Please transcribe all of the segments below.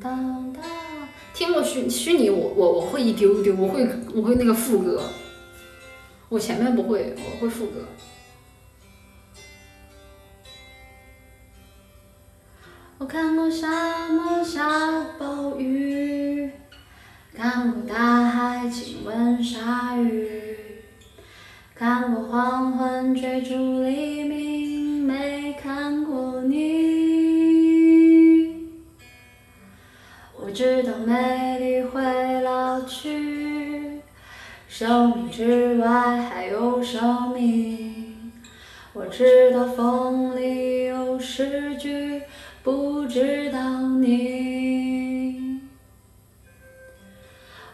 当当。听过虚虚拟，我我我会一丢丢，我会我会那个副歌，我前面不会，我会副歌。我看过沙漠下暴雨，看过大海亲吻鲨鱼，看过黄昏追逐黎明，生命之外还有生命。我知道风里有诗句。不知道你，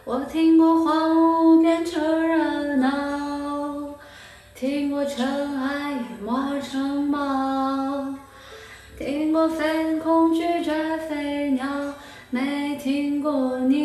我听过荒芜变成热闹，听过尘埃淹没城堡，听过飞空拒绝飞鸟，没听过你。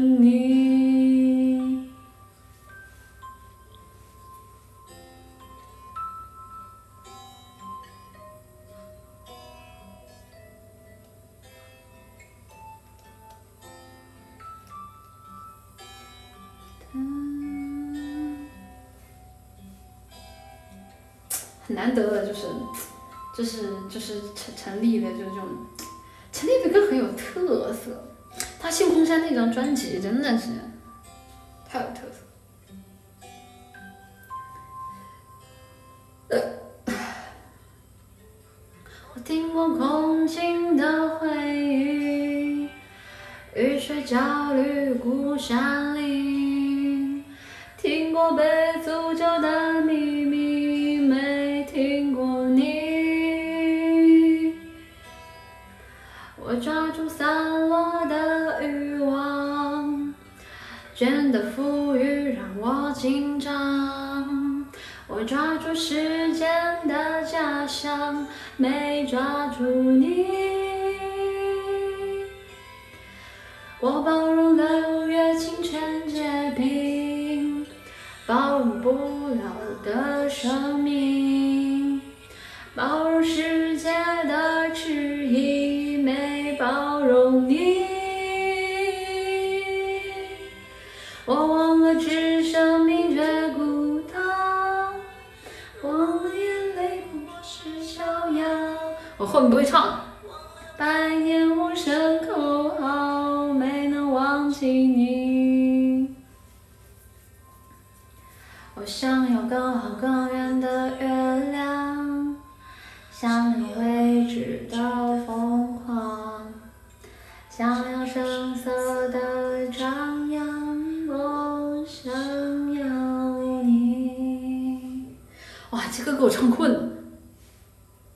难得的就是，就是就是陈陈粒的，就这种陈粒的歌很有特色。他《星空山》那张专辑真的是太有特色。我听过空境的回忆，雨水焦虑孤山林，听过被诅咒的倦的富裕让我紧张。我抓住时间的假象，没抓住你。我包容六月清泉结冰，包容不了的生命，我忘了置生命却孤岛，忘了眼泪不过是逍遥。我后面不会唱。百年无声口号，没能忘记你。我想要更好更远的月亮，想要未知的疯狂，想要声色的哇，这个给我唱困了。